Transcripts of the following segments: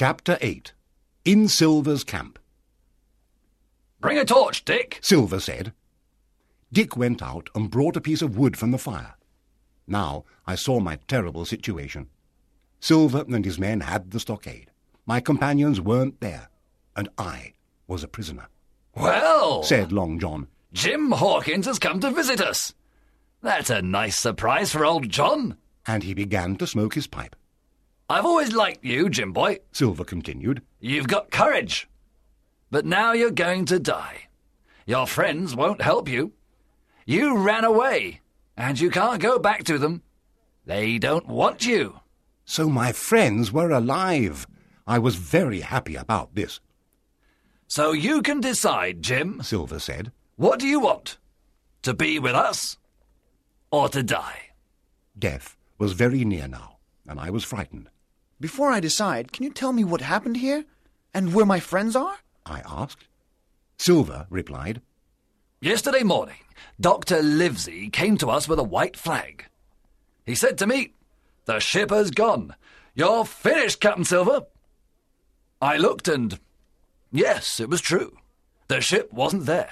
Chapter 8 In Silver's Camp Bring a torch, Dick. Silver said. Dick went out and brought a piece of wood from the fire. Now I saw my terrible situation. Silver and his men had the stockade. My companions weren't there, and I was a prisoner, Well, said Long John. Jim Hawkins has come to visit us. That's a nice surprise for old John. And he began to smoke his pipe. I've always liked you, Jim boy. Silver continued. You've got courage. But now you're going to die. Your friends won't help you. You ran away, and you can't go back to them. They don't want you. So my friends were alive. I was very happy about this, So you can decide, Jim. Silver said. What do you want? To be with us? Or to die? Death was very near now, and I was frightened. Before I decide, can you tell me what happened here? And where my friends are? I asked. Silver replied. Yesterday morning, Dr. Livesey came to us with a white flag. He said to me, The ship has gone. You're finished, Captain Silver. I looked and, yes, it was true. The ship wasn't there.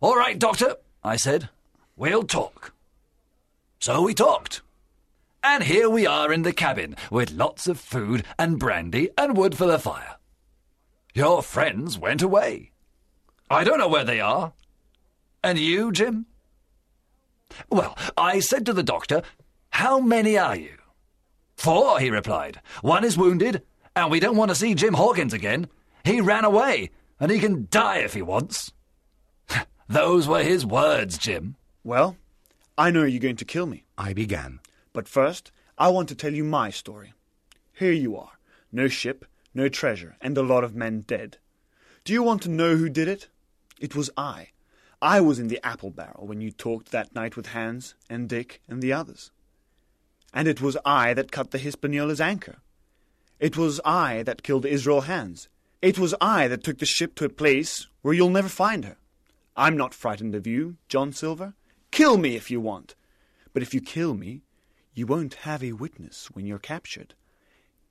All right, Doctor, I said, we'll talk. So we talked. And here we are in the cabin with lots of food and brandy and wood for the fire. Your friends went away. I don't know where they are. And you, Jim? Well, I said to the doctor, How many are you? Four, he replied. One is wounded, and we don't want to see Jim Hawkins again. He ran away, and he can die if he wants. Those were his words, Jim. Well, I know you're going to kill me. I began. But first, I want to tell you my story. Here you are. No ship, no treasure, and a lot of men dead. Do you want to know who did it? It was I. I was in the apple barrel when you talked that night with Hands and Dick and the others. And it was I that cut the Hispaniola's anchor. It was I that killed Israel Hands. It was I that took the ship to a place where you'll never find her. I'm not frightened of you, John Silver. Kill me if you want. But if you kill me, you won't have a witness when you're captured.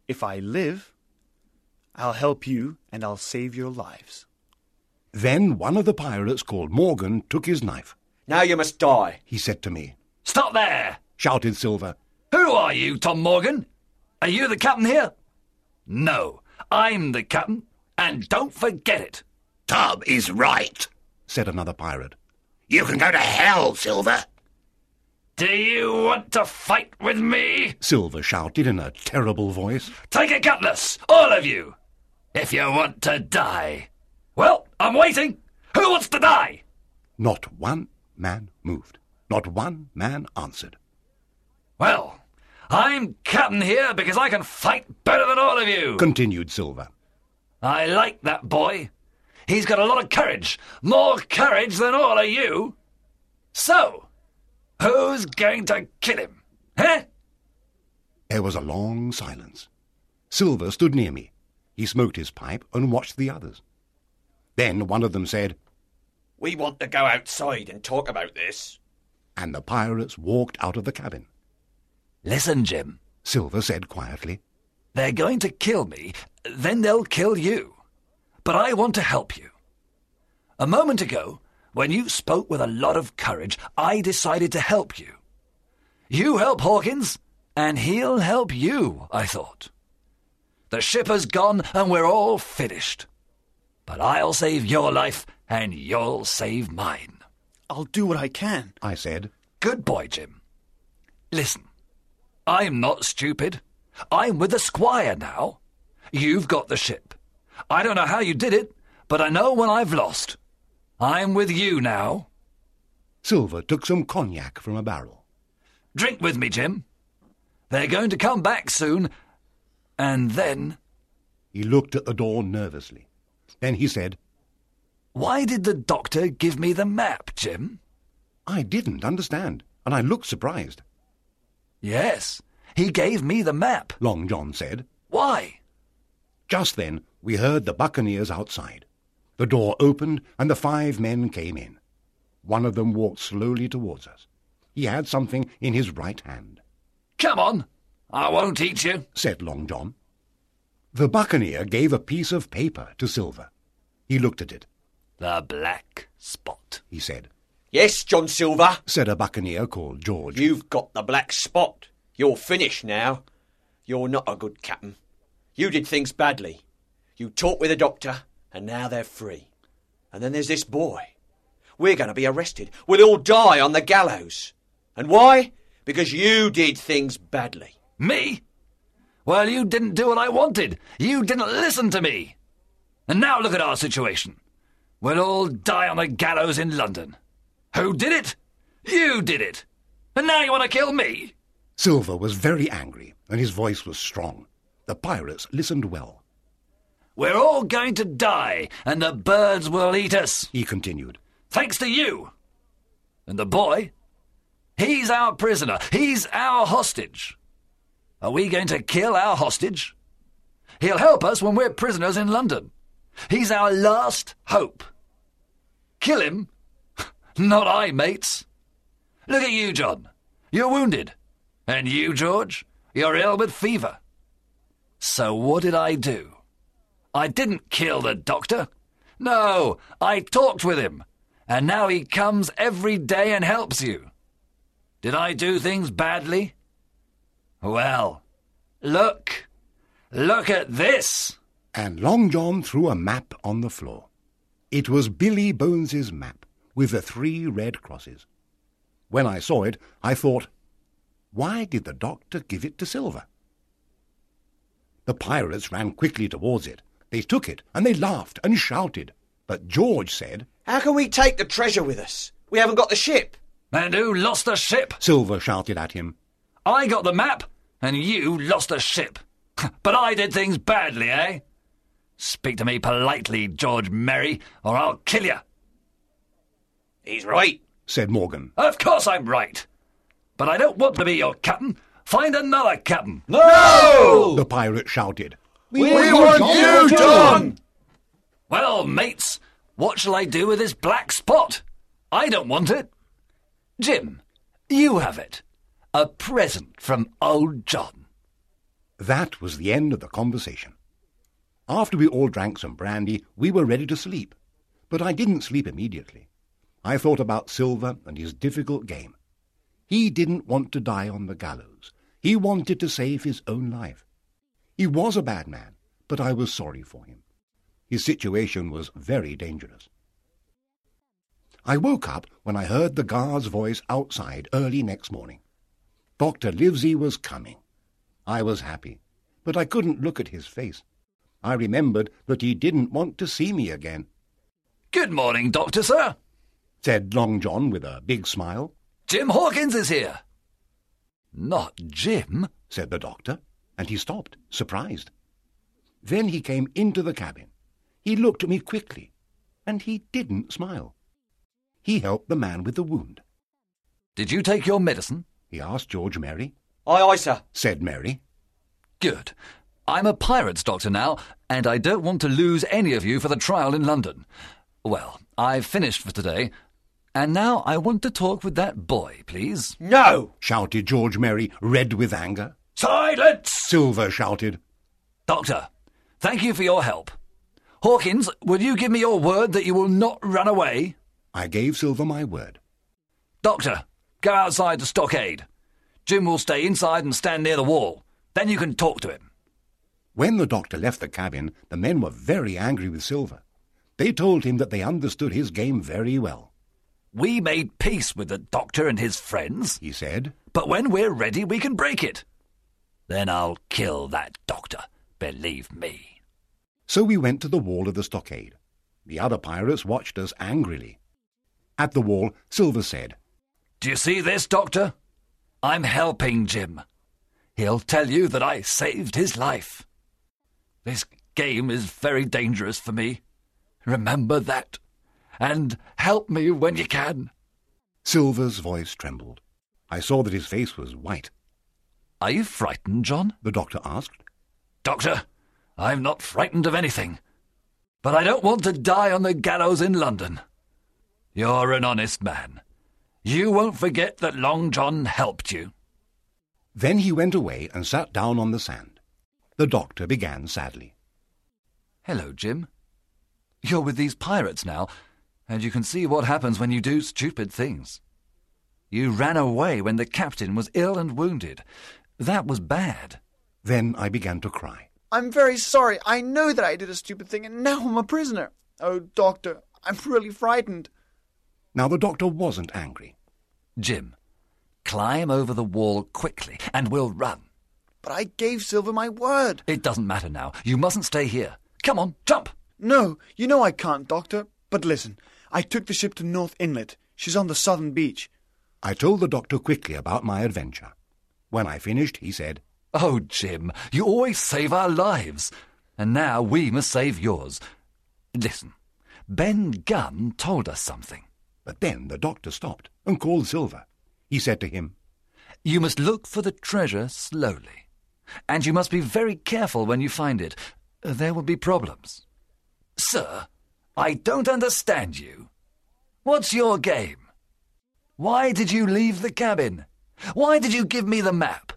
If I live, I'll help you and I'll save your lives. Then one of the pirates called Morgan took his knife. Now you must die. He said to me, Stop there! shouted Silver. Who are you, Tom Morgan? Are you the captain here? No, I'm the captain, and don't forget it. Tom is right, said another pirate. You can go to hell, Silver. Do you want to fight with me? Silver shouted in a terrible voice. Take a cutlass, all of you, if you want to die. Well, I'm waiting. Who wants to die? Not one man moved. Not one man answered. Well, I'm captain here because I can fight better than all of you. Continued Silver. I like that boy. He's got a lot of courage, more courage than all of you. So, who's going to kill him? Eh? There was a long silence. Silver stood near me. He smoked his pipe and watched the others. Then one of them said, We want to go outside and talk about this. and the pirates walked out of the cabin. Listen, Jim. Silver said quietly, They're going to kill me, then they'll kill you. But I want to help you. A moment ago, when you spoke with a lot of courage, I decided to help you. You help Hawkins, and he'll help you, I thought. The ship has gone, and we're all finished. But I'll save your life, and you'll save mine. I'll do what I can. I said. Good boy, Jim. Listen, I'm not stupid. I'm with the squire now. You've got the ship. I don't know how you did it, but I know when I've lost. I'm with you now. Silver took some cognac from a barrel. Drink with me, Jim. They're going to come back soon, and then. He looked at the door nervously. Then he said, Why did the doctor give me the map, Jim? I didn't understand, and I looked surprised. Yes, he gave me the map. Long John said. Why? Just then we heard the buccaneers outside. The door opened, and the five men came in. One of them walked slowly towards us. He had something in his right hand, Come on. I won't eat you. said Long John. The buccaneer gave a piece of paper to Silver. He looked at it. The black spot. He said, Yes, John Silver, said a buccaneer called George. you've got the black spot. You're finished now. You're not a good captain. You did things badly. You talked with the doctor, and now they're free. And then there's this boy. We're going to be arrested. We'll all die on the gallows. And why? Because you did things badly. Me? Well, you didn't do what I wanted. You didn't listen to me. And now look at our situation. We'll all die on the gallows in London. Who did it? You did it. And now you want to kill me? Silver was very angry, and his voice was strong. The pirates listened well. We're all going to die, and the birds will eat us, He continued. thanks to you. And the boy? He's our prisoner. He's our hostage. Are we going to kill our hostage? He'll help us when we're prisoners in London. He's our last hope. Kill him? Not I, mates. Look at you, John. You're wounded. And you, George, you're ill with fever. So what did I do? I didn't kill the doctor. No, I talked with him. And now he comes every day and helps you. Did I do things badly? Well, look. Look at this. And Long John threw a map on the floor. It was Billy Bones's map, with the three red crosses. When I saw it, I thought, why did the doctor give it to Silver? The pirates ran quickly towards it. They took it, and they laughed and shouted. But George said, How can we take the treasure with us? We haven't got the ship. And who lost the ship? Silver shouted at him. I got the map, and you lost the ship. but I did things badly, eh? Speak to me politely, George Merry, or I'll kill you. He's right. said Morgan. Of course I'm right. But I don't want to be your captain. Find another captain. No! The pirate shouted. We, want you, John! Well, mates, what shall I do with this black spot? I don't want it. Jim, you have it. A present from old John. That was the end of the conversation. After we all drank some brandy, we were ready to sleep. But I didn't sleep immediately. I thought about Silver and his difficult game. He didn't want to die on the gallows. He wanted to save his own life. He was a bad man, but I was sorry for him. His situation was very dangerous. I woke up when I heard the guard's voice outside early next morning. Dr. Livesey was coming. I was happy, but I couldn't look at his face. I remembered that he didn't want to see me again, Good morning, Doctor, sir. said Long John with a big smile, Jim Hawkins is here. Not Jim. said the doctor, and he stopped, surprised. Then he came into the cabin. He looked at me quickly, and he didn't smile. He helped the man with the wound. Did you take your medicine? He asked George Merry, Aye, aye, sir. said Merry. Good. I'm a pirate's doctor now, and I don't want to lose any of you for the trial in London. Well, I've finished for today, and now I want to talk with that boy, please. No! shouted George Merry, red with anger. Silence! Silver shouted, Doctor, thank you for your help. Hawkins, will you give me your word that you will not run away? I gave Silver my word. Doctor, go outside the stockade. Jim will stay inside and stand near the wall. Then you can talk to him. When the doctor left the cabin, the men were very angry with Silver. They told him that they understood his game very well. We made peace with the doctor and his friends, He said, but when we're ready, we can break it. Then I'll kill that doctor, believe me. So we went to the wall of the stockade. The other pirates watched us angrily. At the wall, Silver said, Do you see this, Doctor? I'm helping Jim. He'll tell you that I saved his life. This game is very dangerous for me. Remember that. And help me when you can. Silver's voice trembled. I saw that his face was white. Are you frightened, John? The doctor asked. Doctor, I'm not frightened of anything. But I don't want to die on the gallows in London. You're an honest man. You won't forget that Long John helped you. Then he went away and sat down on the sand. The doctor began sadly. Hello, Jim. You're with these pirates now, and you can see what happens when you do stupid things. You ran away when the captain was ill and wounded. That was bad. Then I began to cry. I'm very sorry. I know that I did a stupid thing, and now I'm a prisoner. Oh, doctor, I'm really frightened. Now the doctor wasn't angry. Jim, climb over the wall quickly, and we'll run. But I gave Silver my word. It doesn't matter now. You mustn't stay here. Come on, jump! No, you know I can't, Doctor. But listen, I took the ship to North Inlet. She's on the southern beach. I told the doctor quickly about my adventure. When I finished, he said, Oh, Jim, you always save our lives. And now we must save yours. Listen, Ben Gunn told us something. But then the doctor stopped and called Silver. He said to him, You must look for the treasure slowly. And you must be very careful when you find it. There will be problems. Sir, I don't understand you. What's your game? Why did you leave the cabin? Why did you give me the map?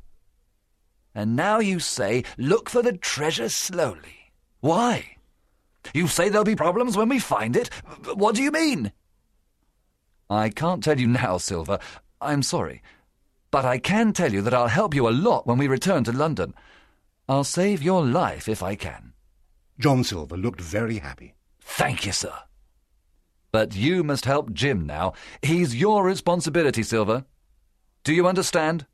And now you say, look for the treasure slowly. Why? You say there'll be problems when we find it? What do you mean? I can't tell you now, Silver. I'm sorry. But I can tell you that I'll help you a lot when we return to London. I'll save your life if I can. John Silver looked very happy. Thank you, sir. But you must help Jim now. He's your responsibility, Silver. Do you understand?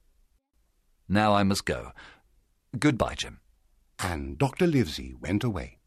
Now I must go. Goodbye, Jim. And Dr. Livesey went away.